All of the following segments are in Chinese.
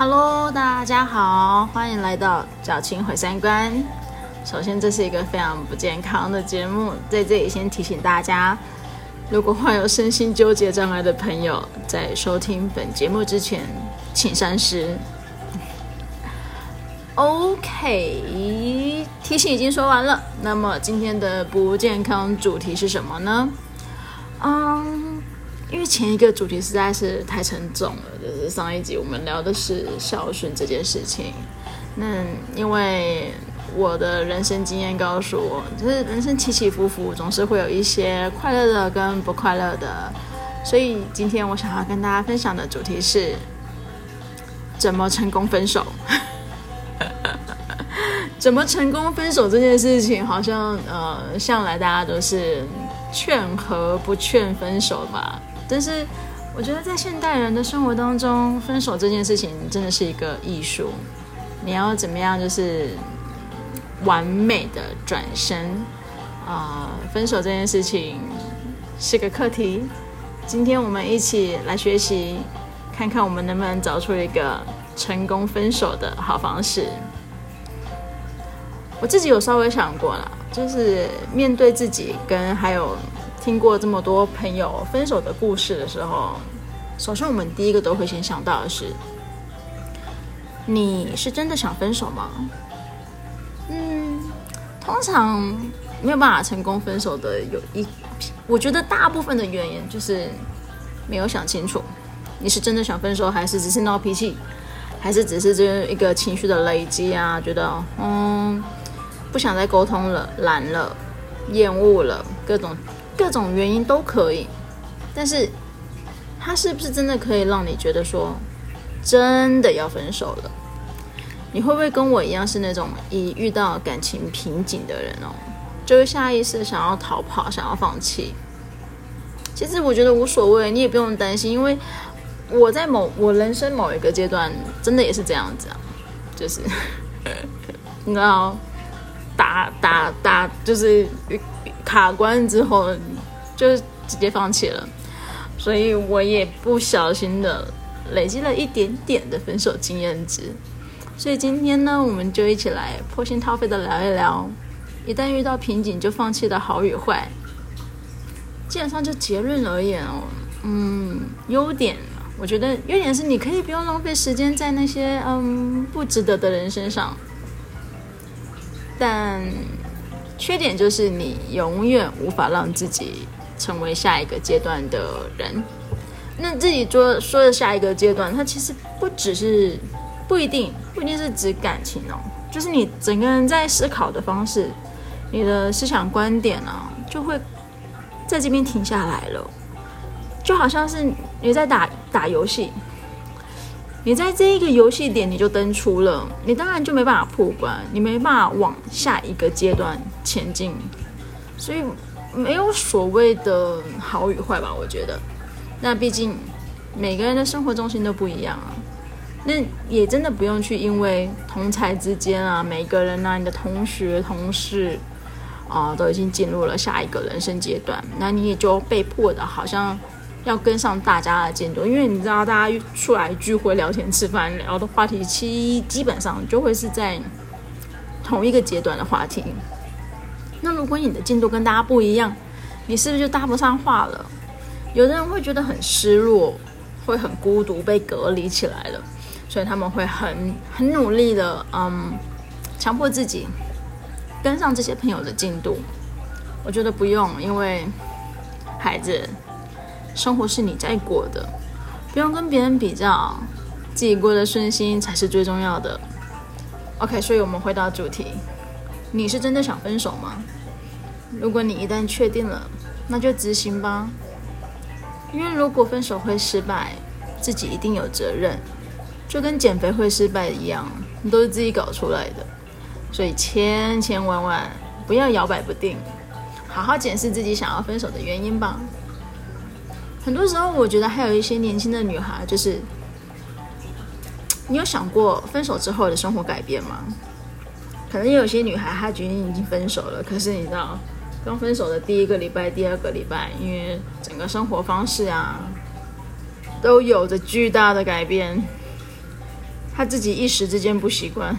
Hello，大家好，欢迎来到小青毁三观。首先，这是一个非常不健康的节目，在这里先提醒大家，如果患有身心纠结障碍的朋友，在收听本节目之前，请三思。OK，提醒已经说完了。那么今天的不健康主题是什么呢？嗯，因为前一个主题实在是太沉重了，就是上一集我们聊的是孝顺这件事情。那因为我的人生经验告诉我，就是人生起起伏伏，总是会有一些快乐的跟不快乐的。所以今天我想要跟大家分享的主题是怎么成功分手。怎么成功分手这件事情，好像呃，向来大家都是劝和不劝分手吧。但是我觉得在现代人的生活当中，分手这件事情真的是一个艺术。你要怎么样，就是完美的转身啊、分手这件事情是个课题。今天我们一起来学习，看看我们能不能找出一个成功分手的好方式。我自己有稍微想过了，就是面对自己跟还有听过这么多朋友分手的故事的时候，首先我们第一个都会先想到的是：你是真的想分手吗？嗯，通常没有办法成功分手的有一，我觉得大部分的原因就是没有想清楚，你是真的想分手，还是只是闹脾气，还是只是这一个情绪的累积啊？觉得嗯。不想再沟通了，懒了，厌恶了，各种各种原因都可以。但是，他是不是真的可以让你觉得说，真的要分手了？你会不会跟我一样是那种一遇到感情瓶颈的人哦，就会下意识想要逃跑，想要放弃？其实我觉得无所谓，你也不用担心，因为我在某我人生某一个阶段，真的也是这样子啊，就是 你知道。打打打，就是卡关之后，就直接放弃了。所以我也不小心的累积了一点点的分手经验值。所以今天呢，我们就一起来剖心掏肺的聊一聊，一旦遇到瓶颈就放弃的好与坏。基本上就结论而言哦，嗯，优点，我觉得优点是你可以不用浪费时间在那些嗯不值得的人身上。但缺点就是你永远无法让自己成为下一个阶段的人。那自己说说的下一个阶段，它其实不只是不一定不一定是指感情哦，就是你整个人在思考的方式，你的思想观点啊，就会在这边停下来了，就好像是你在打打游戏。你在这一个游戏点你就登出了，你当然就没办法破关，你没办法往下一个阶段前进，所以没有所谓的好与坏吧？我觉得，那毕竟每个人的生活重心都不一样啊，那也真的不用去因为同才之间啊，每个人啊，你的同学、同事啊，都已经进入了下一个人生阶段，那你也就被迫的好像。要跟上大家的进度，因为你知道，大家出来聚会、聊天、吃饭，聊的话题其基本上就会是在同一个阶段的话题。那如果你的进度跟大家不一样，你是不是就搭不上话了？有的人会觉得很失落，会很孤独，被隔离起来了，所以他们会很很努力的，嗯，强迫自己跟上这些朋友的进度。我觉得不用，因为孩子。生活是你在过的，不用跟别人比较，自己过得顺心才是最重要的。OK，所以我们回到主题，你是真的想分手吗？如果你一旦确定了，那就执行吧。因为如果分手会失败，自己一定有责任，就跟减肥会失败一样，都是自己搞出来的。所以千千万万不要摇摆不定，好好检视自己想要分手的原因吧。很多时候，我觉得还有一些年轻的女孩，就是你有想过分手之后的生活改变吗？可能有些女孩她决定已经分手了，可是你知道，刚分手的第一个礼拜、第二个礼拜，因为整个生活方式啊，都有着巨大的改变，他自己一时之间不习惯，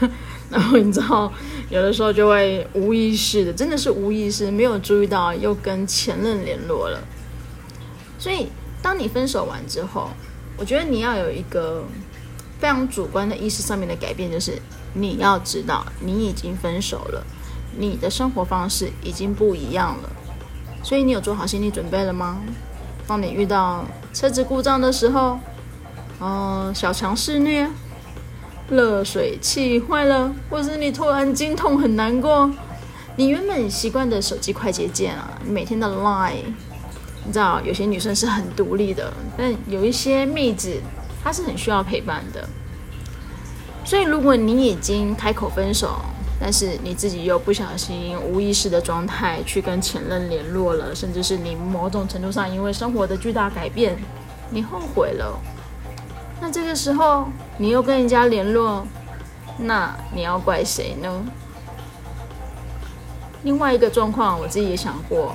然后你知道，有的时候就会无意识的，真的是无意识，没有注意到又跟前任联络了。所以，当你分手完之后，我觉得你要有一个非常主观的意识上面的改变，就是你要知道你已经分手了，你的生活方式已经不一样了。所以，你有做好心理准备了吗？当你遇到车子故障的时候，哦，小强肆虐，热水器坏了，或是你突然经痛很难过，你原本习惯的手机快捷键啊，你每天的 Line，你知道有些女生是很独立的，但有一些妹子她是很需要陪伴的。所以如果你已经开口分手，但是你自己又不小心无意识的状态去跟前任联络了，甚至是你某种程度上因为生活的巨大改变，你后悔了。那这个时候你又跟人家联络，那你要怪谁呢？另外一个状况，我自己也想过，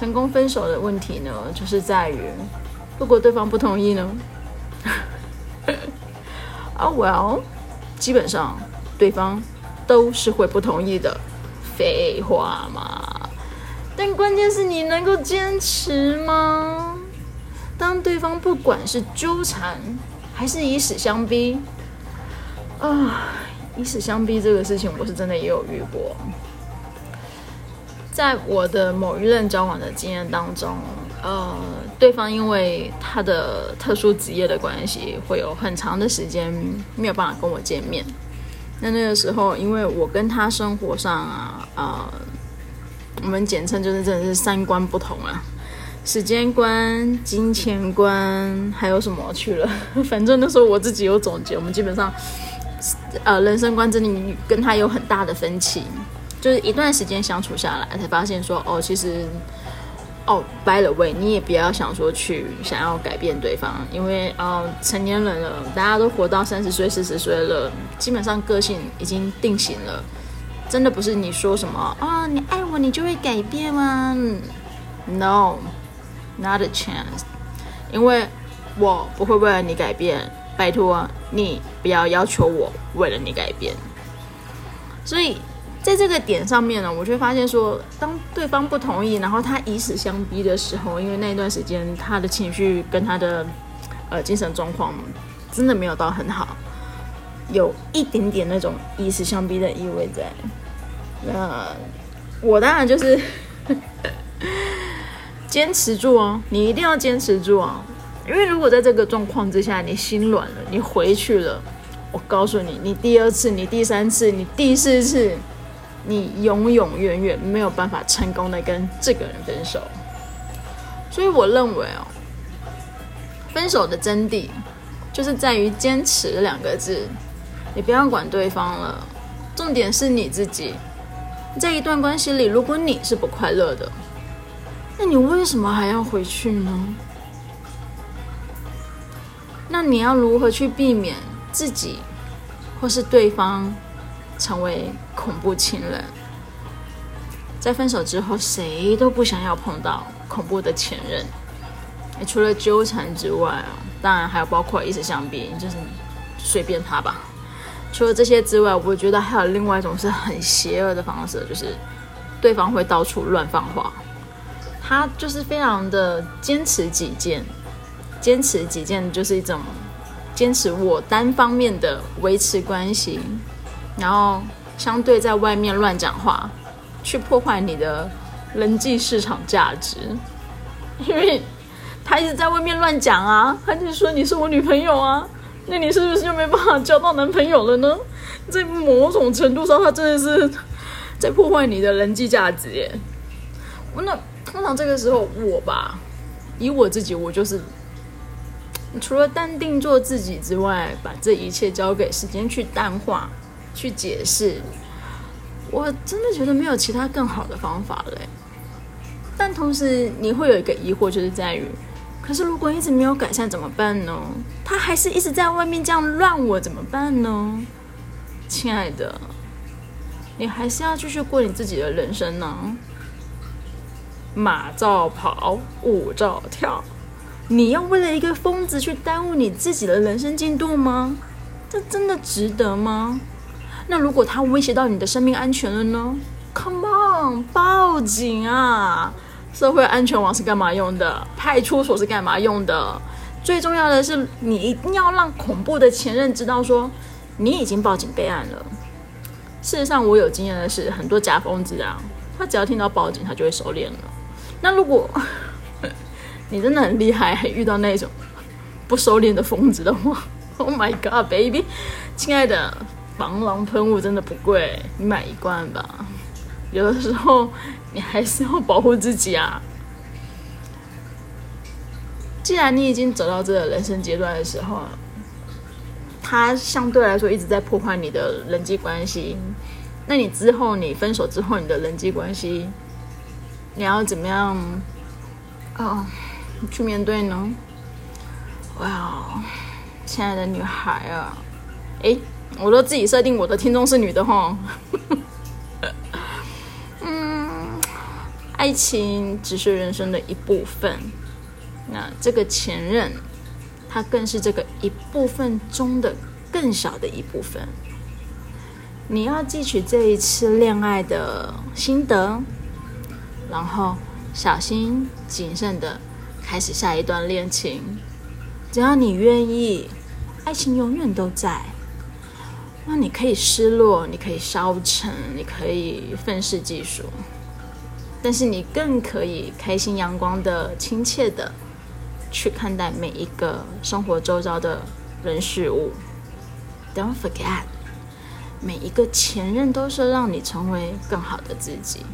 成功分手的问题呢，就是在于如果对方不同意呢？啊，Well，基本上对方都是会不同意的，废话嘛。但关键是你能够坚持吗？当对方不管是纠缠还是以死相逼，啊，以死相逼这个事情，我是真的也有遇过。在我的某一任交往的经验当中，呃，对方因为他的特殊职业的关系，会有很长的时间没有办法跟我见面。那那个时候，因为我跟他生活上啊，呃，我们简称就是真的是三观不同啊。时间观、金钱观，还有什么去了？反正那时候我自己有总结，我们基本上，呃，人生观真的跟他有很大的分歧。就是一段时间相处下来，才发现说，哦，其实，哦，by the way，你也不要想说去想要改变对方，因为，呃，成年人了，大家都活到三十岁、四十岁了，基本上个性已经定型了，真的不是你说什么啊，哦，你爱我，你就会改变吗？No。Not a chance，因为我不会为了你改变，拜托你不要要求我为了你改变。所以在这个点上面呢，我就发现说，当对方不同意，然后他以死相逼的时候，因为那段时间他的情绪跟他的呃精神状况真的没有到很好，有一点点那种以死相逼的意味在。那我当然就是。坚持住哦，你一定要坚持住哦！因为如果在这个状况之下，你心软了，你回去了，我告诉你，你第二次、你第三次、你第四次，你永永远远没有办法成功的跟这个人分手。所以我认为哦，分手的真谛就是在于坚持两个字。你不要管对方了，重点是你自己。在一段关系里，如果你是不快乐的。那你为什么还要回去呢？那你要如何去避免自己或是对方成为恐怖情人？在分手之后，谁都不想要碰到恐怖的前任。除了纠缠之外啊，当然还有包括以死相逼，就是随便他吧。除了这些之外，我觉得还有另外一种是很邪恶的方式，就是对方会到处乱放话。他就是非常的坚持己见，坚持己见就是一种坚持我单方面的维持关系，然后相对在外面乱讲话，去破坏你的人际市场价值，因为他一直在外面乱讲啊，他就说你是我女朋友啊，那你是不是就没办法交到男朋友了呢？在某种程度上，他真的是在破坏你的人际价值耶。那。通常这个时候，我吧，以我自己，我就是除了淡定做自己之外，把这一切交给时间去淡化、去解释。我真的觉得没有其他更好的方法了。但同时，你会有一个疑惑，就是在于，可是如果一直没有改善怎么办呢？他还是一直在外面这样乱我怎么办呢？亲爱的，你还是要继续过你自己的人生呢。马照跑，舞照跳。你要为了一个疯子去耽误你自己的人生进度吗？这真的值得吗？那如果他威胁到你的生命安全了呢？Come on，报警啊！社会安全网是干嘛用的？派出所是干嘛用的？最重要的是，你一定要让恐怖的前任知道说，你已经报警备案了。事实上，我有经验的是，很多假疯子啊，他只要听到报警，他就会收敛了。那如果 你真的很厉害，遇到那种不收敛的疯子的话，Oh my God, baby，亲爱的，防狼喷雾真的不贵，你买一罐吧。有的时候，你还是要保护自己啊。既然你已经走到这个人生阶段的时候，他相对来说一直在破坏你的人际关系，那你之后你分手之后，你的人际关系，你要怎么样啊、哦、去面对呢？哇，亲爱的女孩啊，诶，我都自己设定我的听众是女的哈。爱情只是人生的一部分，那这个前任，他更是这个一部分中的更小的一部分。你要汲取这一次恋爱的心得，然后小心谨慎的开始下一段恋情。只要你愿意，爱情永远都在。那你可以失落，你可以消沉，你可以愤世嫉俗。但是你更可以开心、阳光的、亲切的去看待每一个生活周遭的人事物。Don't forget，每一个前任都是让你成为更好的自己。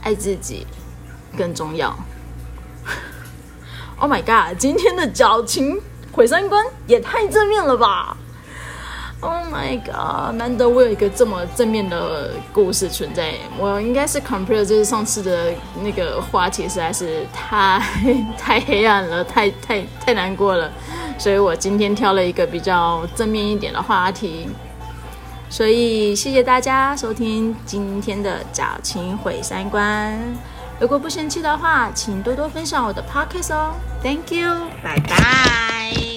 爱自己更重要。Oh my god，今天的矫情毁三观也太正面了吧！Oh my god！难得我有一个这么正面的故事存在。我应该是 compare，就是上次的那个话题实在是太 太黑暗了，太太太难过了，所以我今天挑了一个比较正面一点的话题。所以谢谢大家收听今天的矫情毁三观。如果不嫌弃的话，请多多分享我的 podcast 哦。Thank you，拜拜。